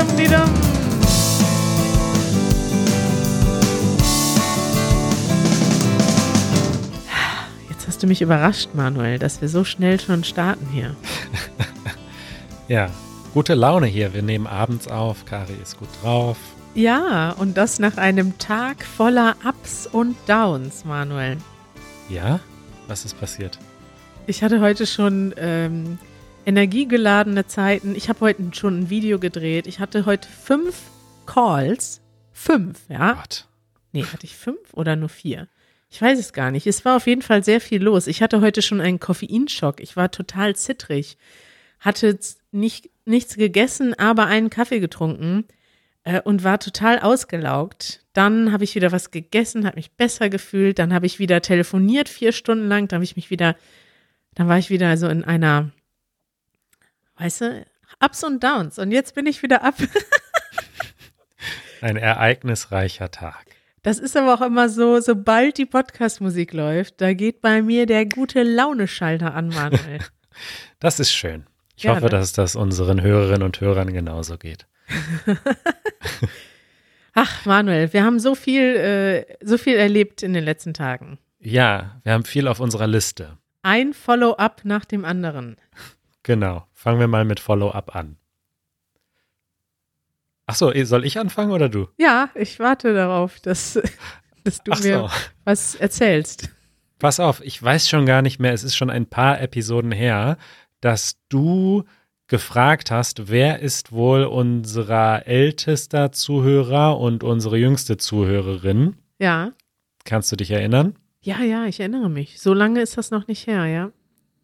dum, di, dum. Jetzt hast du mich überrascht, Manuel, dass wir so schnell schon starten hier. Ja, gute Laune hier. Wir nehmen abends auf. Kari ist gut drauf. Ja, und das nach einem Tag voller Ups und Downs, Manuel. Ja? Was ist passiert? Ich hatte heute schon ähm, energiegeladene Zeiten. Ich habe heute schon ein Video gedreht. Ich hatte heute fünf Calls. Fünf, ja? Gott. Nee, hatte ich fünf oder nur vier? Ich weiß es gar nicht. Es war auf jeden Fall sehr viel los. Ich hatte heute schon einen Koffeinschock. Ich war total zittrig. Hatte nicht, nichts gegessen, aber einen Kaffee getrunken äh, und war total ausgelaugt. Dann habe ich wieder was gegessen, habe mich besser gefühlt. Dann habe ich wieder telefoniert vier Stunden lang. Dann habe ich mich wieder, dann war ich wieder so in einer, weißt du, Ups und Downs. Und jetzt bin ich wieder ab. Ein ereignisreicher Tag. Das ist aber auch immer so, sobald die Podcast-Musik läuft, da geht bei mir der gute Laune-Schalter an, Manuel. Das ist schön. Ich Ja, hoffe, dass das unseren Hörerinnen und Hörern genauso geht. Ach, Manuel, wir haben so viel, äh, so viel erlebt in den letzten Tagen. Ja, wir haben viel auf unserer Liste. Ein Follow-up nach dem anderen. Genau. Fangen wir mal mit Follow-up an. Ach so, eh, soll ich anfangen oder du? Ja, ich warte darauf, dass, dass du Ach mir so. was erzählst. Pass auf, ich weiß schon gar nicht mehr, es ist schon ein paar Episoden her, dass du gefragt hast, wer ist wohl unserer ältester Zuhörer und unsere jüngste Zuhörerin. Ja. Kannst du dich erinnern? Ja, ja, ich erinnere mich. So lange ist das noch nicht her, ja.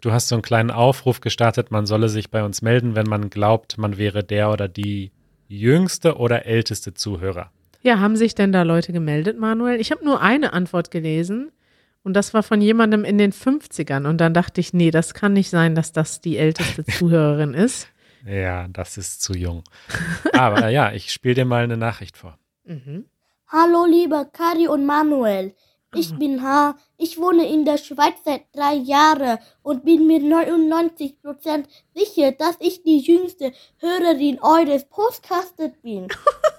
Du hast so einen kleinen Aufruf gestartet, man solle sich bei uns melden, wenn man glaubt, man wäre der oder die jüngste oder älteste Zuhörer. Ja, haben sich denn da Leute gemeldet, Manuel? Ich habe nur eine Antwort gelesen und das war von jemandem in den 50ern und dann dachte ich, nee, das kann nicht sein, dass das die älteste Zuhörerin ist. Ja, das ist zu jung. Aber ja, ich spiele dir mal eine Nachricht vor. Mhm. Hallo lieber Kari und Manuel. Ich bin H. Ich wohne in der Schweiz seit drei Jahren und bin mir 99% sicher, dass ich die jüngste Hörerin eures Podcastes bin.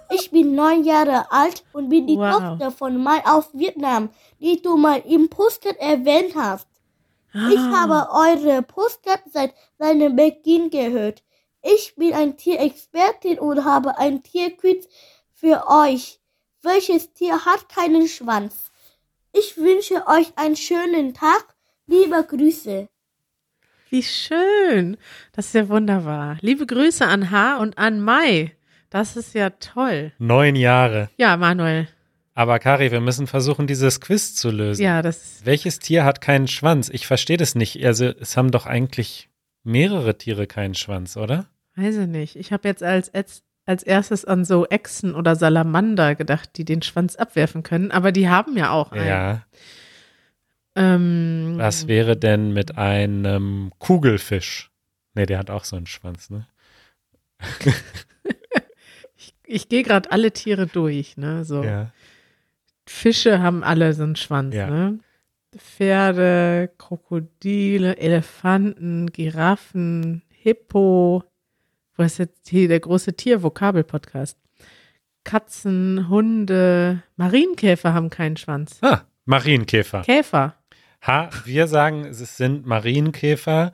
Ich bin neun Jahre alt und bin die Wow. Tochter von Mai aus Vietnam, die du mal im Podcast erwähnt hast. Ich Ah. habe eure Podcast seit seinem Beginn gehört. Ich bin ein Tierexpertin und habe ein Tierquiz für euch. Welches Tier hat keinen Schwanz? Ich wünsche euch einen schönen Tag. Liebe Grüße. Wie schön. Das ist ja wunderbar. Liebe Grüße an H und an Mai. Das ist ja toll. Neun Jahre. Ja, Manuel. Aber Kari, wir müssen versuchen, dieses Quiz zu lösen. Ja, das Welches Tier hat keinen Schwanz? Ich verstehe das nicht. Also, es haben doch eigentlich mehrere Tiere keinen Schwanz, oder? weiß ich nicht. Ich habe jetzt als, als, erstes an so Echsen oder Salamander gedacht, die den Schwanz abwerfen können, aber die haben ja auch einen. Ja. Ähm, Was wäre denn mit einem Kugelfisch? Nee, der hat auch so einen Schwanz, ne? ich gehe gerade alle Tiere durch, ne? So. Ja. Fische haben alle so einen Schwanz, Ja. ne? Pferde, Krokodile, Elefanten, Giraffen, Hippo. Wo ist jetzt hier der große Tier-Vokabel-Podcast? Katzen, Hunde, Marienkäfer haben keinen Schwanz. Ah, Marienkäfer. Käfer. Ha, wir sagen, es sind Marienkäfer,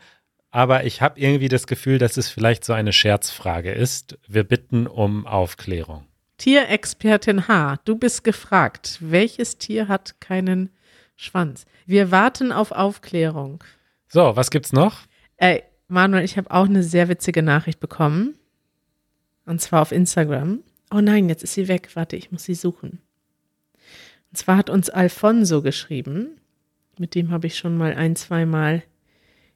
aber ich habe irgendwie das Gefühl, dass es vielleicht so eine Scherzfrage ist. Wir bitten um Aufklärung. Tierexpertin H, du bist gefragt. Welches Tier hat keinen Schwanz? Wir warten auf Aufklärung. So, was gibt's noch? Ey, Manuel, ich habe auch eine sehr witzige Nachricht bekommen. Und zwar auf Instagram. Oh nein, jetzt ist sie weg. Warte, ich muss sie suchen. Und zwar hat uns Alfonso geschrieben. Mit dem habe ich schon mal ein, zwei Mal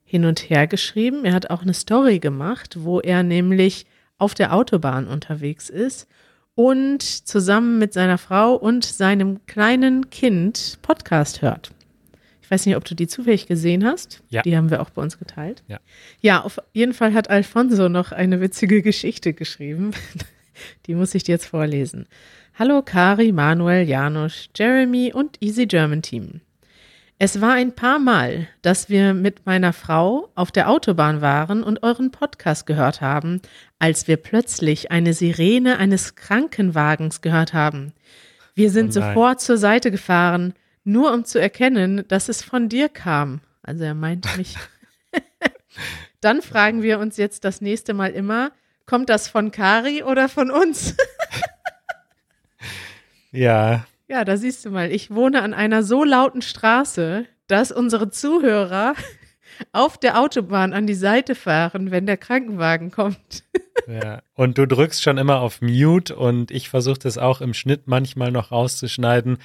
hin und her geschrieben. Er hat auch eine Story gemacht, wo er nämlich auf der Autobahn unterwegs ist und zusammen mit seiner Frau und seinem kleinen Kind Podcast hört. Ich weiß nicht, ob du die zufällig gesehen hast. Ja. Die haben wir auch bei uns geteilt. Ja. Ja, auf jeden Fall hat Alfonso noch eine witzige Geschichte geschrieben. Die muss ich dir jetzt vorlesen. Hallo Kari, Manuel, Janusz, Jeremy und Easy German Team. Es war ein paar Mal, dass wir mit meiner Frau auf der Autobahn waren und euren Podcast gehört haben, als wir plötzlich eine Sirene eines Krankenwagens gehört haben. Wir sind Oh sofort zur Seite gefahren, nur um zu erkennen, dass es von dir kam. Also er meint mich. Dann fragen wir uns jetzt das nächste Mal immer, kommt das von Kari oder von uns? Ja, Ja, da siehst du mal, ich wohne an einer so lauten Straße, dass unsere Zuhörer auf der Autobahn an die Seite fahren, wenn der Krankenwagen kommt. ja. Und du drückst schon immer auf Mute und ich versuche das auch im Schnitt manchmal noch rauszuschneiden.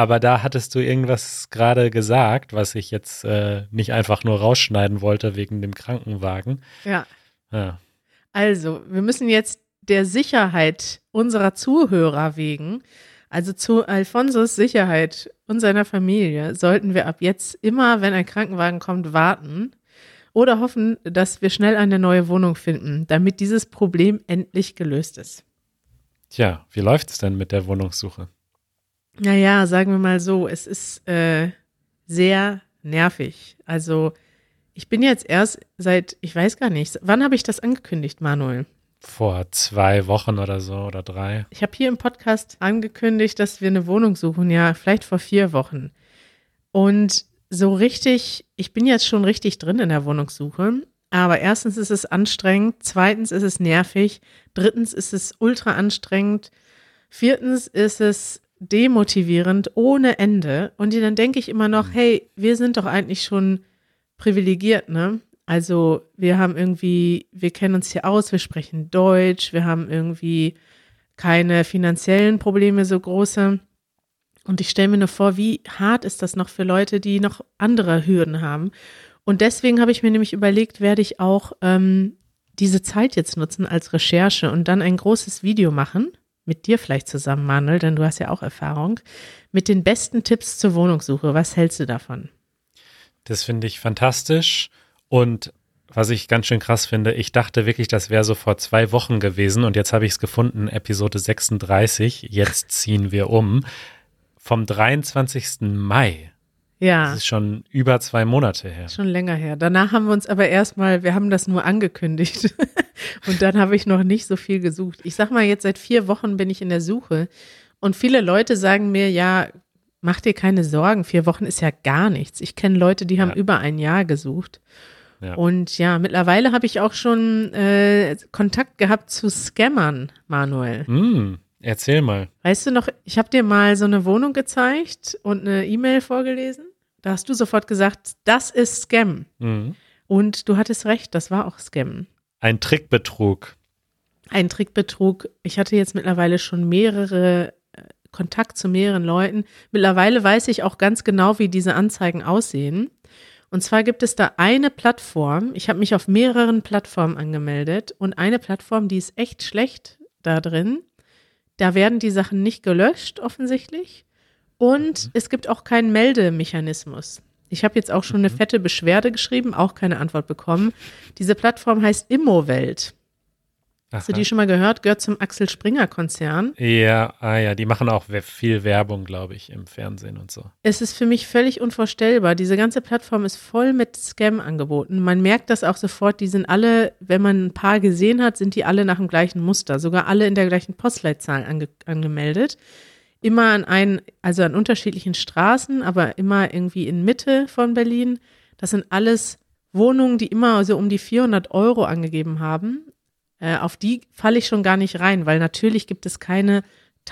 Aber da hattest du irgendwas gerade gesagt, was ich jetzt äh, nicht einfach nur rausschneiden wollte wegen dem Krankenwagen. Ja, Ja. also, wir müssen jetzt der Sicherheit unserer Zuhörer wegen, also zu Alfonsos Sicherheit und seiner Familie, sollten wir ab jetzt immer, wenn ein Krankenwagen kommt, warten oder hoffen, dass wir schnell eine neue Wohnung finden, damit dieses Problem endlich gelöst ist. Tja, wie läuft es denn mit der Wohnungssuche? Naja, sagen wir mal so, es ist äh, sehr nervig. Also ich bin jetzt erst seit, ich weiß gar nicht, wann habe ich das angekündigt, Manuel? Vor zwei Wochen oder so oder drei. Ich habe hier im Podcast angekündigt, dass wir eine Wohnung suchen, ja, vielleicht vor vier Wochen. Und so richtig, ich bin jetzt schon richtig drin in der Wohnungssuche. Aber erstens ist es anstrengend, zweitens ist es nervig, drittens ist es ultra anstrengend, viertens ist es demotivierend ohne Ende. Und dann denke ich immer noch, hey, wir sind doch eigentlich schon privilegiert, ne? Also wir haben irgendwie, wir kennen uns hier aus, wir sprechen Deutsch, wir haben irgendwie keine finanziellen Probleme so große. Und ich stelle mir nur vor, wie hart ist das noch für Leute, die noch andere Hürden haben. Und deswegen habe ich mir nämlich überlegt, werde ich auch ähm, diese Zeit jetzt nutzen als Recherche und dann ein großes Video machen, mit dir vielleicht zusammen, Manuel, denn du hast ja auch Erfahrung, mit den besten Tipps zur Wohnungssuche. Was hältst du davon? Das finde ich fantastisch. Und was ich ganz schön krass finde, ich dachte wirklich, das wäre so vor zwei Wochen gewesen und jetzt habe ich es gefunden, Episode 36. Jetzt ziehen wir um. Vom 23. Mai. Ja. Das ist schon über zwei Monate her. Schon länger her. Danach haben wir uns aber erstmal, wir haben das nur angekündigt. und dann habe ich noch nicht so viel gesucht. Ich sag mal, jetzt seit vier Wochen bin ich in der Suche. Und viele Leute sagen mir, ja, mach dir keine Sorgen, vier Wochen ist ja gar nichts. Ich kenne Leute, die haben Ja. über ein Jahr gesucht. Ja. Und ja, mittlerweile habe ich auch schon äh, Kontakt gehabt zu Scammern, Manuel. Hm, erzähl mal. Weißt du noch, ich habe dir mal so eine Wohnung gezeigt und eine E-Mail vorgelesen. Da hast du sofort gesagt, das ist Scam. Hm. Und du hattest recht, das war auch Scam. Ein Trickbetrug. Ein Trickbetrug. Ich hatte jetzt mittlerweile schon mehrere äh, Kontakt zu mehreren Leuten. Mittlerweile weiß ich auch ganz genau, wie diese Anzeigen aussehen. Und zwar gibt es da eine Plattform. Ich habe mich auf mehreren Plattformen angemeldet und eine Plattform, die ist echt schlecht da drin. Da werden die Sachen nicht gelöscht, offensichtlich. Und es gibt auch keinen Meldemechanismus. Ich habe jetzt auch schon eine fette Beschwerde geschrieben, auch keine Antwort bekommen. Diese Plattform heißt Immowelt. Hast du die schon mal gehört? Gehört zum Axel Springer Konzern. Ja, ah ja, die machen auch viel Werbung, glaube ich, im Fernsehen und so. Es ist für mich völlig unvorstellbar. Diese ganze Plattform ist voll mit Scam-Angeboten. Man merkt das auch sofort. Die sind alle, wenn man ein paar gesehen hat, sind die alle nach dem gleichen Muster. Sogar alle in der gleichen Postleitzahl ange angemeldet. Immer an einen, also an unterschiedlichen Straßen, aber immer irgendwie in Mitte von Berlin. Das sind alles Wohnungen, die immer so um die 400 Euro angegeben haben. Äh, auf die falle ich schon gar nicht rein, weil natürlich gibt es keine,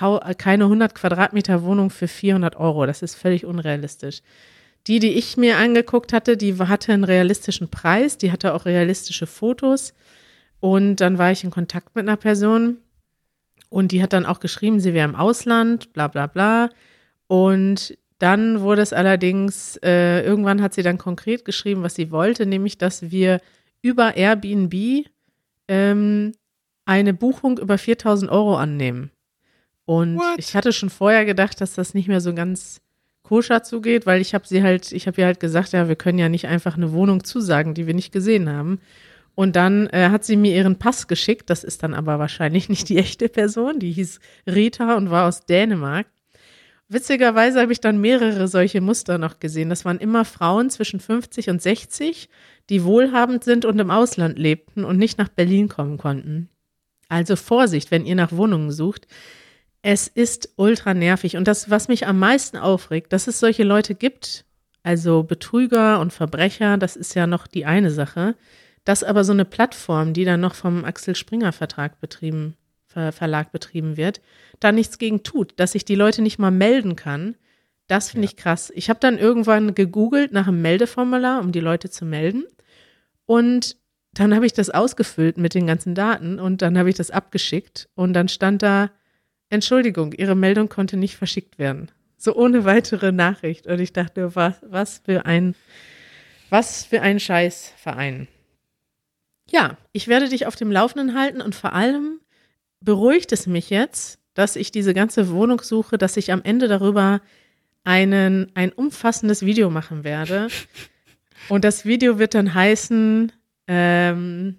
äh, keine 100 Quadratmeter Wohnung für 400 Euro. Das ist völlig unrealistisch. Die, die ich mir angeguckt hatte, die hatte einen realistischen Preis, die hatte auch realistische Fotos. Und dann war ich in Kontakt mit einer Person und die hat dann auch geschrieben, sie wäre im Ausland, bla bla bla. Und dann wurde es allerdings, äh, irgendwann hat sie dann konkret geschrieben, was sie wollte, nämlich, dass wir über Airbnb ähm, eine Buchung über 4000 Euro annehmen. Und What? ich hatte schon vorher gedacht, dass das nicht mehr so ganz koscher zugeht, weil ich habe sie halt, ich habe ihr halt gesagt, ja, wir können ja nicht einfach eine Wohnung zusagen, die wir nicht gesehen haben. Und dann äh, hat sie mir ihren Pass geschickt, das ist dann aber wahrscheinlich nicht die echte Person, die hieß Rita und war aus Dänemark. witzigerweise habe ich dann mehrere solche Muster noch gesehen. Das waren immer Frauen zwischen 50 und 60, die wohlhabend sind und im Ausland lebten und nicht nach Berlin kommen konnten. Also Vorsicht, wenn ihr nach Wohnungen sucht. Es ist ultra nervig. Und das, was mich am meisten aufregt, dass es solche Leute gibt, also Betrüger und Verbrecher, das ist ja noch die eine Sache, dass aber so eine Plattform, die dann noch vom Axel Springer Vertrag betrieben, Ver Verlag betrieben wird, da nichts gegen tut, dass sich die Leute nicht mal melden kann. Das finde Ja. ich krass. Ich habe dann irgendwann gegoogelt nach einem Meldeformular, um die Leute zu melden. Und dann habe ich das ausgefüllt mit den ganzen Daten und dann habe ich das abgeschickt und dann stand da, Entschuldigung, Ihre Meldung konnte nicht verschickt werden. So ohne weitere Nachricht. Und ich dachte, was, was für ein, was für ein Scheißverein. Ja, ich werde dich auf dem Laufenden halten und vor allem beruhigt es mich jetzt, dass ich diese ganze Wohnung suche, dass ich am Ende darüber einen, ein umfassendes Video machen werde. Und das Video wird dann heißen, ähm,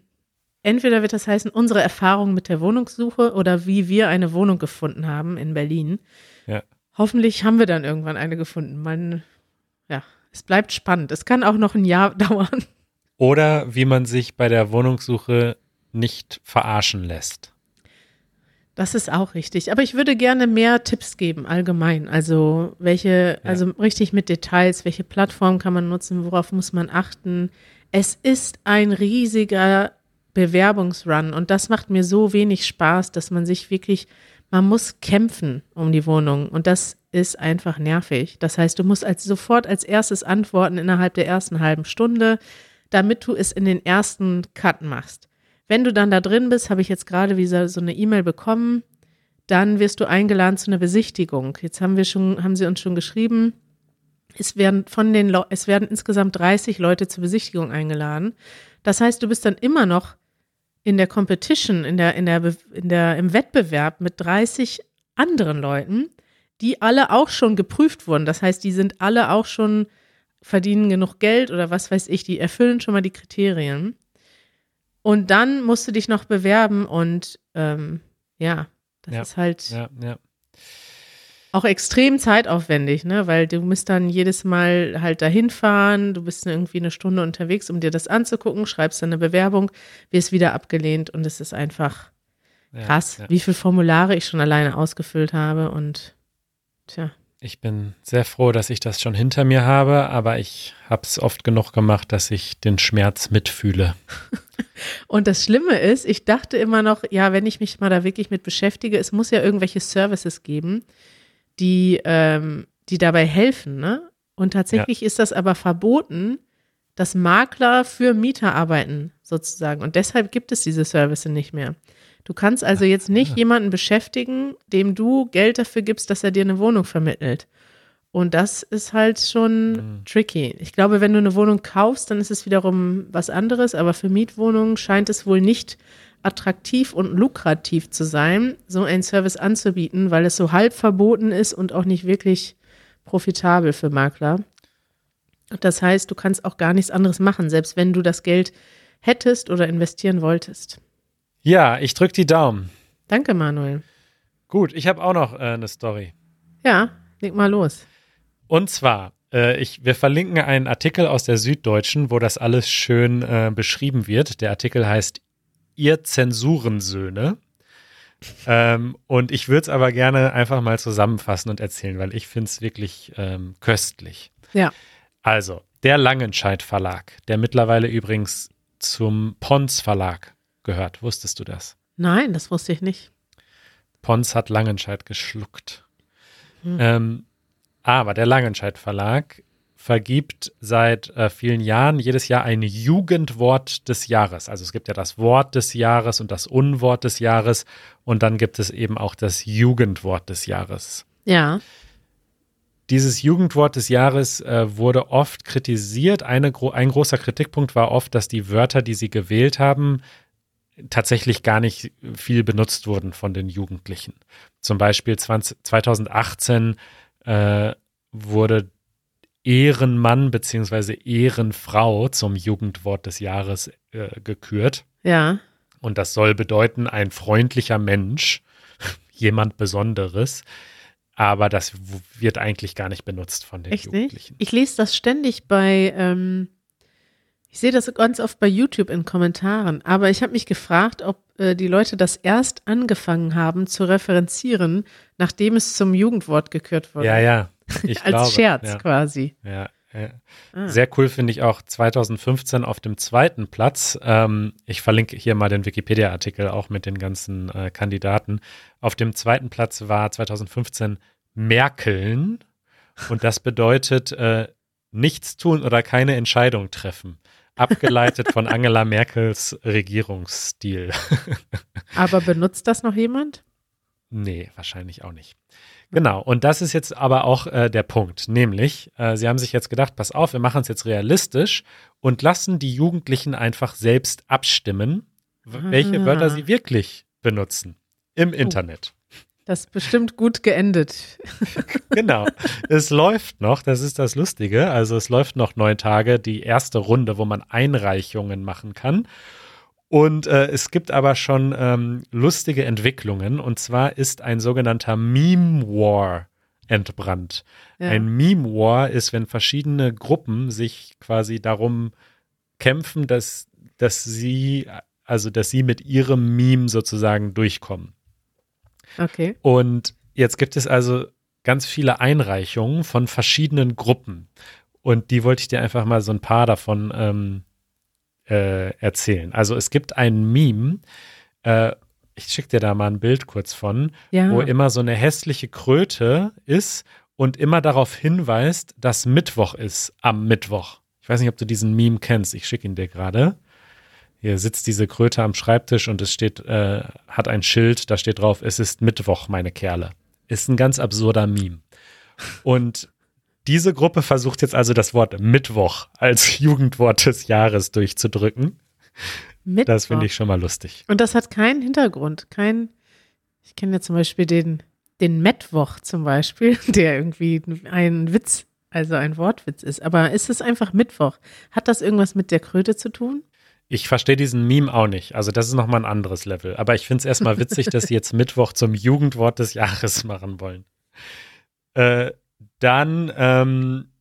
entweder wird das heißen, unsere Erfahrung mit der Wohnungssuche oder wie wir eine Wohnung gefunden haben in Berlin. Ja. Hoffentlich haben wir dann irgendwann eine gefunden. Man, ja, es bleibt spannend. Es kann auch noch ein Jahr dauern. Oder wie man sich bei der Wohnungssuche nicht verarschen lässt. Das ist auch richtig. Aber ich würde gerne mehr Tipps geben, allgemein. Also, welche, Ja. also richtig mit Details, welche Plattform kann man nutzen, worauf muss man achten. Es ist ein riesiger Bewerbungsrun und das macht mir so wenig Spaß, dass man sich wirklich, man muss kämpfen um die Wohnung und das ist einfach nervig. Das heißt, du musst als sofort als erstes antworten innerhalb der ersten halben Stunde, damit du es in den ersten Cut machst. Wenn du dann da drin bist, habe ich jetzt gerade wieder so eine E-Mail bekommen, dann wirst du eingeladen zu einer Besichtigung. Jetzt haben wir schon, haben sie uns schon geschrieben, es werden von den, Leu- es werden insgesamt 30 Leute zur Besichtigung eingeladen. Das heißt, du bist dann immer noch in der Competition, in der, in der, in der, im Wettbewerb mit 30 anderen Leuten, die alle auch schon geprüft wurden. Das heißt, die sind alle auch schon, verdienen genug Geld oder was weiß ich, die erfüllen schon mal die Kriterien. Und dann musst du dich noch bewerben und ähm, ja, das Ja, ist halt Ja, ja. auch extrem zeitaufwendig, ne? Weil du musst dann jedes Mal halt dahin fahren, du bist irgendwie eine Stunde unterwegs, um dir das anzugucken, schreibst dann eine Bewerbung, wirst wieder abgelehnt und es ist einfach krass, wie viele Formulare ich schon alleine ausgefüllt habe und tja. Ich bin sehr froh, dass ich das schon hinter mir habe, aber ich habe es oft genug gemacht, dass ich den Schmerz mitfühle. Und das Schlimme ist, ich dachte immer noch, ja, wenn ich mich mal da wirklich mit beschäftige, es muss ja irgendwelche Services geben, die, ähm, die dabei helfen, ne? Und tatsächlich ist das aber verboten, dass Makler für Mieter arbeiten, sozusagen. Und deshalb gibt es diese Services nicht mehr. Du kannst also jetzt nicht jemanden beschäftigen, dem du Geld dafür gibst, dass er dir eine Wohnung vermittelt. Und das ist halt schon Mhm. tricky. Ich glaube, wenn du eine Wohnung kaufst, dann ist es wiederum was anderes, aber für Mietwohnungen scheint es wohl nicht attraktiv und lukrativ zu sein, so einen Service anzubieten, weil es so halb verboten ist und auch nicht wirklich profitabel für Makler. Das heißt, du kannst auch gar nichts anderes machen, selbst wenn du das Geld hättest oder investieren wolltest. Ja, ich drücke die Daumen. Danke, Manuel. Gut, ich habe auch noch äh, eine Story. Ja, leg mal los. Und zwar, äh, ich, wir verlinken einen Artikel aus der Süddeutschen, wo das alles schön äh, beschrieben wird. Der Artikel heißt Ihr Zensurensöhne. Ähm, und ich würde es aber gerne einfach mal zusammenfassen und erzählen, weil ich finde es wirklich ähm, köstlich. Ja. Also, der Langenscheidt Verlag, der mittlerweile übrigens zum Pons Verlag gehört. Wusstest du das? Nein, das wusste ich nicht. Pons hat Langenscheidt geschluckt. Hm. Ähm, aber der Langenscheidt Verlag vergibt seit äh, vielen Jahren jedes Jahr ein Jugendwort des Jahres. Also es gibt ja das Wort des Jahres und das Unwort des Jahres und dann gibt es eben auch das Jugendwort des Jahres. Ja. Dieses Jugendwort des Jahres äh, wurde oft kritisiert. Eine, ein großer Kritikpunkt war oft, dass die Wörter, die sie gewählt haben, tatsächlich gar nicht viel benutzt wurden von den Jugendlichen. Zum Beispiel 20, 2018 äh, wurde Ehrenmann bzw. Ehrenfrau zum Jugendwort des Jahres äh, gekürt. Ja. Und das soll bedeuten, ein freundlicher Mensch, jemand Besonderes. aber das wird eigentlich gar nicht benutzt von den Echt Jugendlichen. nicht? Ich lese das ständig bei, ähm, ich sehe das ganz oft bei YouTube in Kommentaren, aber ich habe mich gefragt, ob äh, die Leute das erst angefangen haben zu referenzieren, nachdem es zum Jugendwort gekürt wurde. Ja, ja. Als glaube, Scherz Ja, quasi. ja, ja. Ah. Sehr cool finde ich auch 2015 auf dem zweiten Platz. Ähm, ich verlinke hier mal den Wikipedia-Artikel auch mit den ganzen äh, Kandidaten. Auf dem zweiten Platz war 2015 Merkeln und das bedeutet äh, nichts tun oder keine Entscheidung treffen. Abgeleitet von Angela Merkels Regierungsstil. Aber benutzt das noch jemand? Nee, wahrscheinlich auch nicht. Genau, und das ist jetzt aber auch äh, der Punkt, nämlich, äh, sie haben sich jetzt gedacht, pass auf, wir machen es jetzt realistisch und lassen die Jugendlichen einfach selbst abstimmen, welche Ah. Wörter sie wirklich benutzen im Internet. Das ist bestimmt gut geendet. Genau, es läuft noch, das ist das Lustige, also es läuft noch neun Tage, die erste Runde, wo man Einreichungen machen kann. Und äh, es gibt aber schon ähm, lustige Entwicklungen. Und zwar ist ein sogenannter Meme War entbrannt. Ja. Ein Meme War ist, wenn verschiedene Gruppen sich quasi darum kämpfen, dass, dass sie, also dass sie mit ihrem Meme sozusagen durchkommen. Okay. Und jetzt gibt es also ganz viele Einreichungen von verschiedenen Gruppen. Und die wollte ich dir einfach mal so ein paar davon ähm, äh, erzählen. Also es gibt ein Meme, äh, ich schicke dir da mal ein Bild kurz von, Ja. wo immer so eine hässliche Kröte ist und immer darauf hinweist, dass Mittwoch ist am Mittwoch. Ich weiß nicht, ob du diesen Meme kennst. Ich schicke ihn dir gerade. Hier sitzt diese Kröte am Schreibtisch und es steht, äh, hat ein Schild, da steht drauf, es ist Mittwoch, meine Kerle. Ist ein ganz absurder Meme. Und diese Gruppe versucht jetzt also das Wort Mittwoch als Jugendwort des Jahres durchzudrücken. Mittwoch. Das finde ich schon mal lustig. Und das hat keinen Hintergrund. Kein, ich kenne ja zum Beispiel den, den Mittwoch zum Beispiel, der irgendwie ein Witz, also ein Wortwitz ist. Aber ist es einfach Mittwoch? Hat das irgendwas mit der Kröte zu tun? Ich verstehe diesen Meme auch nicht. Also das ist nochmal ein anderes Level. Aber ich finde es erstmal witzig, dass sie jetzt Mittwoch zum Jugendwort des Jahres machen wollen. Äh, dann, ähm,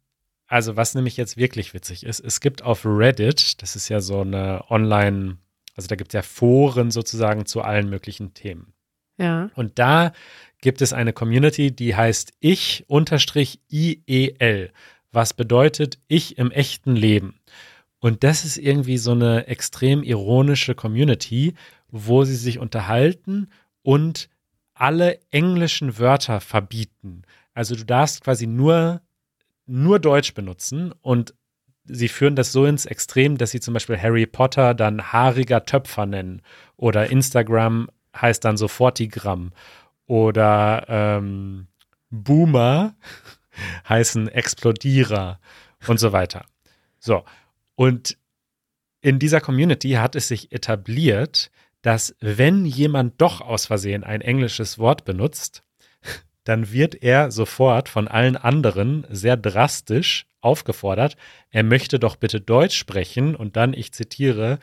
also was nämlich jetzt wirklich witzig ist, es gibt auf Reddit, das ist ja so eine Online, also da gibt es ja Foren sozusagen zu allen möglichen Themen. Ja. Und da gibt es eine Community, die heißt ich unterstrich IEL, was bedeutet ich im echten Leben. Und das ist irgendwie so eine extrem ironische Community, wo sie sich unterhalten und alle englischen Wörter verbieten. Also du darfst quasi nur, nur Deutsch benutzen und sie führen das so ins Extrem, dass sie zum Beispiel Harry Potter dann haariger Töpfer nennen oder Instagram heißt dann Sofortigramm oder ähm, Boomer heißen Explodierer und so weiter. So, und in dieser Community hat es sich etabliert, dass wenn jemand doch aus Versehen ein englisches Wort benutzt, dann wird er sofort von allen anderen sehr drastisch aufgefordert, er möchte doch bitte Deutsch sprechen und dann, ich zitiere,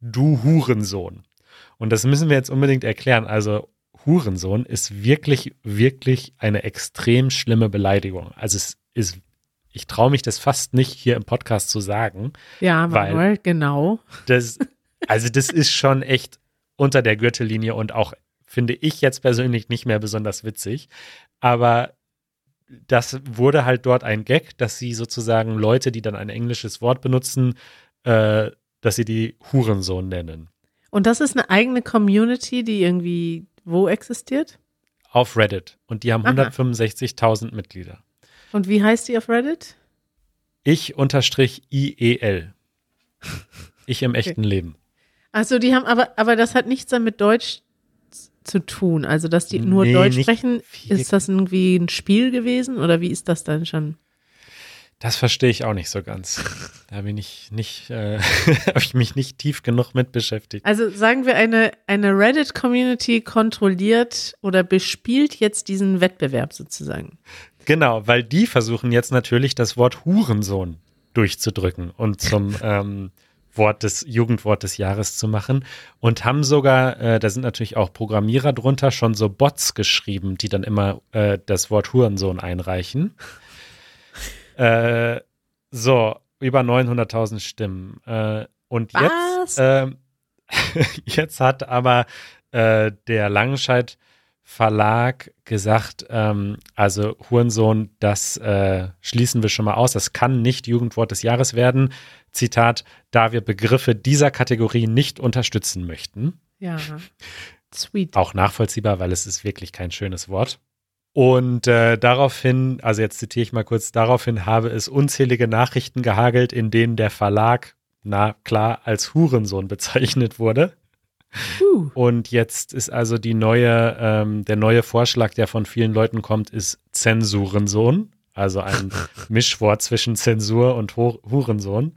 du Hurensohn. Und das müssen wir jetzt unbedingt erklären. Also Hurensohn ist wirklich, wirklich eine extrem schlimme Beleidigung. Also es ist, ich traue mich das fast nicht hier im Podcast zu sagen. Ja, Weil- Manuel, genau. Das, also das ist schon echt unter der Gürtellinie und auch, finde ich jetzt persönlich nicht mehr besonders witzig. Aber das wurde halt dort ein Gag, dass sie sozusagen Leute, die dann ein englisches Wort benutzen, äh, dass sie die Hurensohn nennen. Und das ist eine eigene Community, die irgendwie wo existiert? Auf Reddit. Und die haben Aha. 165.000 Mitglieder. Und wie heißt die auf Reddit? Ich unterstrich IEL. Ich im echten Leben. Also die haben aber, aber das hat nichts dann mit Deutsch zu tun. Also dass die nur Nee, Deutsch sprechen, viel. ist das irgendwie ein Spiel gewesen oder wie ist das dann schon? Das verstehe ich auch nicht so ganz. Da bin ich nicht, äh, habe ich mich nicht tief genug mit beschäftigt. Also sagen wir, eine, eine Reddit-Community kontrolliert oder bespielt jetzt diesen Wettbewerb sozusagen. Genau, weil die versuchen jetzt natürlich das Wort Hurensohn durchzudrücken und zum ähm, Wort des Jugendwort des Jahres zu machen und haben sogar, äh, da sind natürlich auch Programmierer drunter, schon so Bots geschrieben, die dann immer äh, das Wort Hurensohn einreichen. äh, so, über 900.000 Stimmen. Äh, und Was? jetzt, ähm, jetzt hat aber äh, der Langenscheid Verlag gesagt, ähm, also Hurensohn, das äh, schließen wir schon mal aus. Das kann nicht Jugendwort des Jahres werden. Zitat, da wir Begriffe dieser Kategorie nicht unterstützen möchten. Ja. Sweet. Auch nachvollziehbar, weil es ist wirklich kein schönes Wort. Und äh, daraufhin, also jetzt zitiere ich mal kurz, daraufhin habe es unzählige Nachrichten gehagelt, in denen der Verlag, na klar, als Hurensohn bezeichnet wurde. Uh. Und jetzt ist also die neue, ähm, der neue Vorschlag, der von vielen Leuten kommt, ist Zensurensohn. Also ein Mischwort zwischen Zensur und Hu- Hurensohn.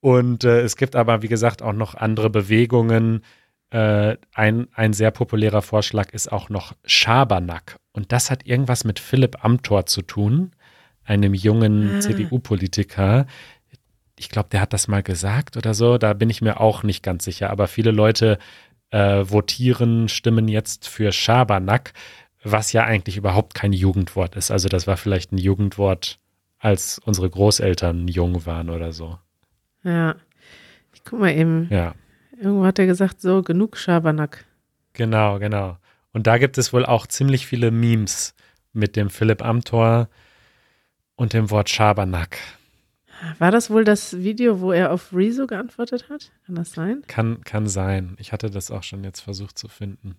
Und äh, es gibt aber, wie gesagt, auch noch andere Bewegungen. Äh, ein, ein sehr populärer Vorschlag ist auch noch Schabernack. Und das hat irgendwas mit Philipp Amthor zu tun, einem jungen Ah. CDU-Politiker. Ich glaube, der hat das mal gesagt oder so. Da bin ich mir auch nicht ganz sicher. Aber viele Leute äh, votieren, stimmen jetzt für Schabernack, was ja eigentlich überhaupt kein Jugendwort ist. Also das war vielleicht ein Jugendwort, als unsere Großeltern jung waren oder so. Ja. Ich guck mal eben. Ja, Irgendwo hat er gesagt, so, genug Schabernack. genau, genau. Und da gibt es wohl auch ziemlich viele Memes mit dem Philipp Amthor und dem Wort Schabernack. War das wohl das Video, wo er auf Rezo geantwortet hat? Kann das sein? Kann, kann sein. Ich hatte das auch schon jetzt versucht zu finden.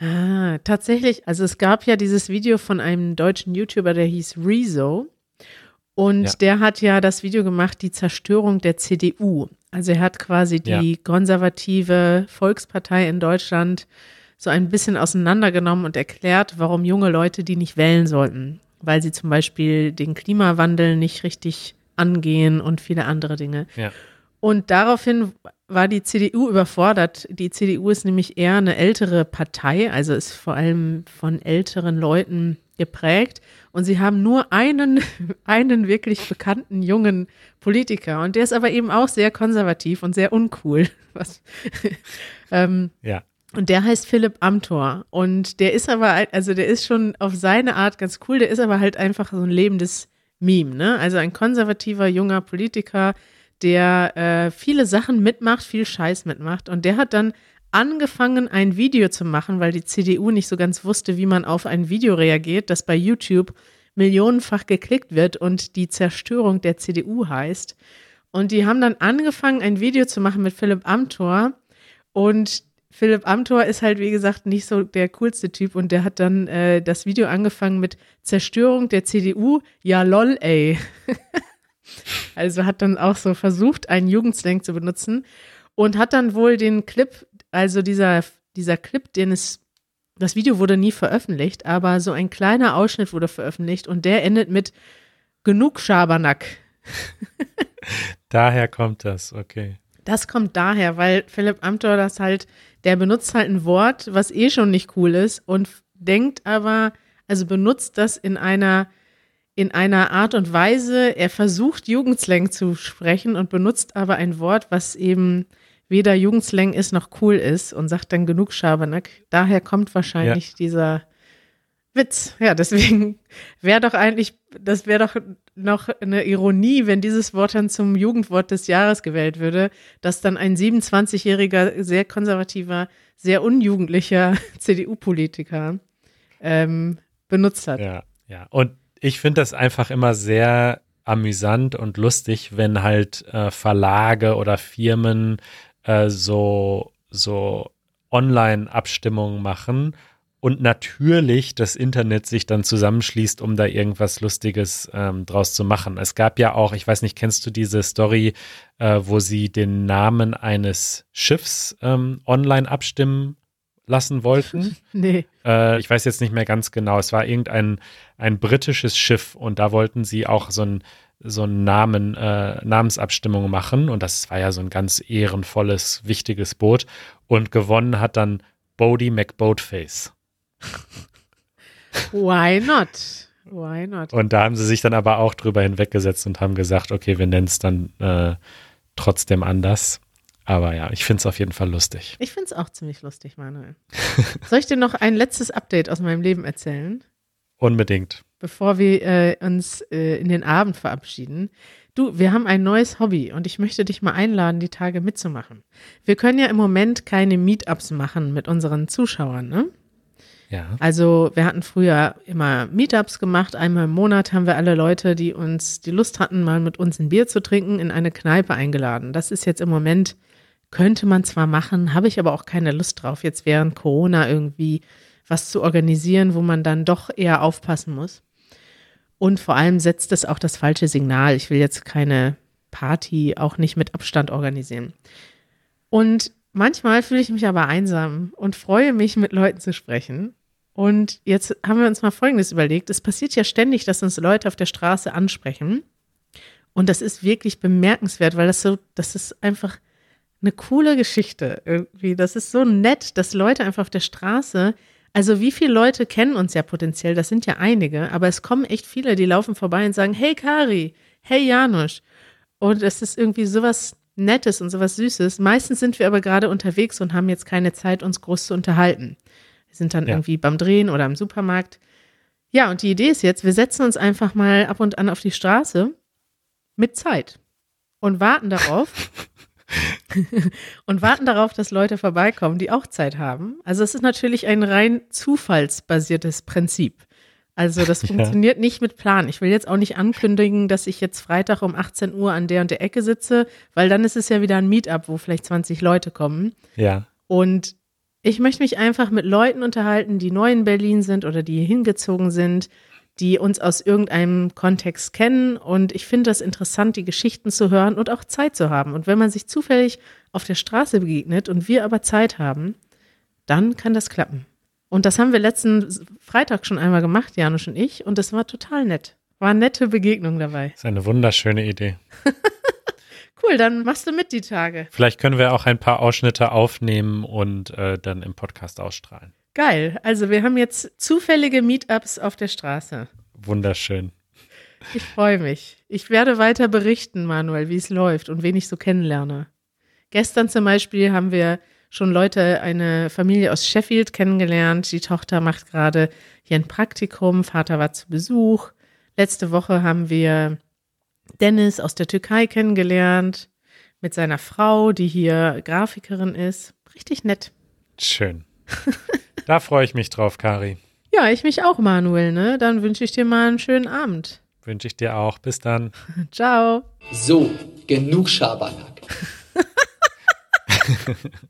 Ah, tatsächlich. Also es gab ja dieses Video von einem deutschen YouTuber, der hieß Rezo. Und Ja. der hat ja das Video gemacht, die Zerstörung der CDU. Also er hat quasi die konservative Volkspartei in Deutschland so ein bisschen auseinandergenommen und erklärt, warum junge Leute die nicht wählen sollten. Weil sie zum Beispiel den Klimawandel nicht richtig angehen und viele andere Dinge. Ja. Und daraufhin war die CDU überfordert. Die CDU ist nämlich eher eine ältere Partei, also ist vor allem von älteren Leuten geprägt. Und sie haben nur einen, einen wirklich bekannten jungen Politiker. Und der ist aber eben auch sehr konservativ und sehr uncool. Was, ähm, Ja. und der heißt Philipp Amthor. Und der ist aber, also der ist schon auf seine Art ganz cool. Der ist aber halt einfach so ein lebendes Meme, ne? Also ein konservativer junger Politiker, der äh, viele Sachen mitmacht, viel Scheiß mitmacht. Und der hat dann angefangen, ein Video zu machen, weil die CDU nicht so ganz wusste, wie man auf ein Video reagiert, das bei YouTube millionenfach geklickt wird und die Zerstörung der CDU heißt. Und die haben dann angefangen, ein Video zu machen mit Philipp Amthor. Und Philipp Amthor ist halt, wie gesagt, nicht so der coolste Typ. Und der hat dann äh, das Video angefangen mit Zerstörung der CDU. Ja, lol, ey. also hat dann auch so versucht, einen Jugendslang zu benutzen. Und hat dann wohl den Clip, also dieser, dieser Clip, den es, das Video wurde nie veröffentlicht, aber so ein kleiner Ausschnitt wurde veröffentlicht und der endet mit genug Schabernack. Daher kommt das, okay. Das kommt daher, weil Philipp Amthor das halt, der benutzt halt ein Wort, was eh schon nicht cool ist und denkt aber, also benutzt das in einer, in einer Art und Weise, er versucht Jugendslang zu sprechen und benutzt aber ein Wort, was eben weder Jugendslang ist noch cool ist und sagt dann genug Schabernack. Daher kommt wahrscheinlich dieser Witz. Ja, deswegen wäre doch eigentlich, das wäre doch noch eine Ironie, wenn dieses Wort dann zum Jugendwort des Jahres gewählt würde, dass dann ein 27-jähriger, sehr konservativer, sehr unjugendlicher CDU-Politiker ähm, benutzt hat. Ja, ja. Und ich finde das einfach immer sehr amüsant und lustig, wenn halt äh, Verlage oder Firmen äh, so, so Online-Abstimmungen machen und natürlich das Internet sich dann zusammenschließt, um da irgendwas Lustiges ähm, draus zu machen. Es gab ja auch, ich weiß nicht, kennst du diese Story, äh, wo sie den Namen eines Schiffs ähm, online abstimmen lassen wollten? Nee. Äh, ich weiß jetzt nicht mehr ganz genau. Es war irgendein ein britisches Schiff und da wollten sie auch so ein so einen Namen, äh, Namensabstimmung machen und das war ja so ein ganz ehrenvolles, wichtiges Boot und gewonnen hat dann Bodie McBoatface. Why not? Why not? Und da haben sie sich dann aber auch drüber hinweggesetzt und haben gesagt, okay, wir nennen es dann äh, trotzdem anders. Aber ja, ich finde es auf jeden Fall lustig. Ich finde es auch ziemlich lustig, Manuel. Soll ich dir noch ein letztes Update aus meinem Leben erzählen? Unbedingt. Bevor wir äh, uns äh, in den Abend verabschieden. Du, wir haben ein neues Hobby und ich möchte dich mal einladen, die Tage mitzumachen. Wir können ja im Moment keine Meetups machen mit unseren Zuschauern, ne? Ja. Also wir hatten früher immer Meetups gemacht. Einmal im Monat haben wir alle Leute, die uns die Lust hatten, mal mit uns ein Bier zu trinken, in eine Kneipe eingeladen. Das ist jetzt im Moment, könnte man zwar machen, habe ich aber auch keine Lust drauf, jetzt während Corona irgendwie was zu organisieren, wo man dann doch eher aufpassen muss. Und vor allem setzt es auch das falsche Signal. Ich will jetzt keine Party auch nicht mit Abstand organisieren. Und manchmal fühle ich mich aber einsam und freue mich, mit Leuten zu sprechen. Und jetzt haben wir uns mal Folgendes überlegt. Es passiert ja ständig, dass uns Leute auf der Straße ansprechen. Und das ist wirklich bemerkenswert, weil das so, das ist einfach eine coole Geschichte irgendwie. Das ist so nett, dass Leute einfach auf der Straße, also wie viele Leute kennen uns ja potenziell, das sind ja einige, aber es kommen echt viele, die laufen vorbei und sagen, hey Kari, hey Janusz. Und es ist irgendwie sowas Nettes und sowas Süßes. Meistens sind wir aber gerade unterwegs und haben jetzt keine Zeit, uns groß zu unterhalten. Wir sind dann Ja. irgendwie beim Drehen oder im Supermarkt. Ja, und die Idee ist jetzt, wir setzen uns einfach mal ab und an auf die Straße mit Zeit und warten darauf. und warten darauf, dass Leute vorbeikommen, die auch Zeit haben. Also es ist natürlich ein rein zufallsbasiertes Prinzip. Also das Ja. funktioniert nicht mit Plan. Ich will jetzt auch nicht ankündigen, dass ich jetzt Freitag um 18 Uhr an der und der Ecke sitze, weil dann ist es ja wieder ein Meetup, wo vielleicht 20 Leute kommen. Ja. Und ich möchte mich einfach mit Leuten unterhalten, die neu in Berlin sind oder die hier hingezogen sind, die uns aus irgendeinem Kontext kennen. Und ich finde das interessant, die Geschichten zu hören und auch Zeit zu haben. Und wenn man sich zufällig auf der Straße begegnet und wir aber Zeit haben, dann kann das klappen. Und das haben wir letzten Freitag schon einmal gemacht, Janusz und ich. Und es war total nett. War eine nette Begegnung dabei. Ist eine wunderschöne Idee. Cool, dann machst du mit die Tage. Vielleicht können wir auch ein paar Ausschnitte aufnehmen und äh, dann im Podcast ausstrahlen. Geil. Also wir haben jetzt zufällige Meetups auf der Straße. Wunderschön. Ich freue mich. Ich werde weiter berichten, Manuel, wie es läuft und wen ich so kennenlerne. Gestern zum Beispiel haben wir schon Leute, eine Familie aus Sheffield kennengelernt. Die Tochter macht gerade hier ein Praktikum, Vater war zu Besuch. Letzte Woche haben wir Dennis aus der Türkei kennengelernt mit seiner Frau, die hier Grafikerin ist. Richtig nett. Schön. Da freue ich mich drauf, Kari. Ja, ich mich auch, Manuel, ne? Dann wünsche ich dir mal einen schönen Abend. Wünsche ich dir auch. Bis dann. Ciao. So, genug Schabernack.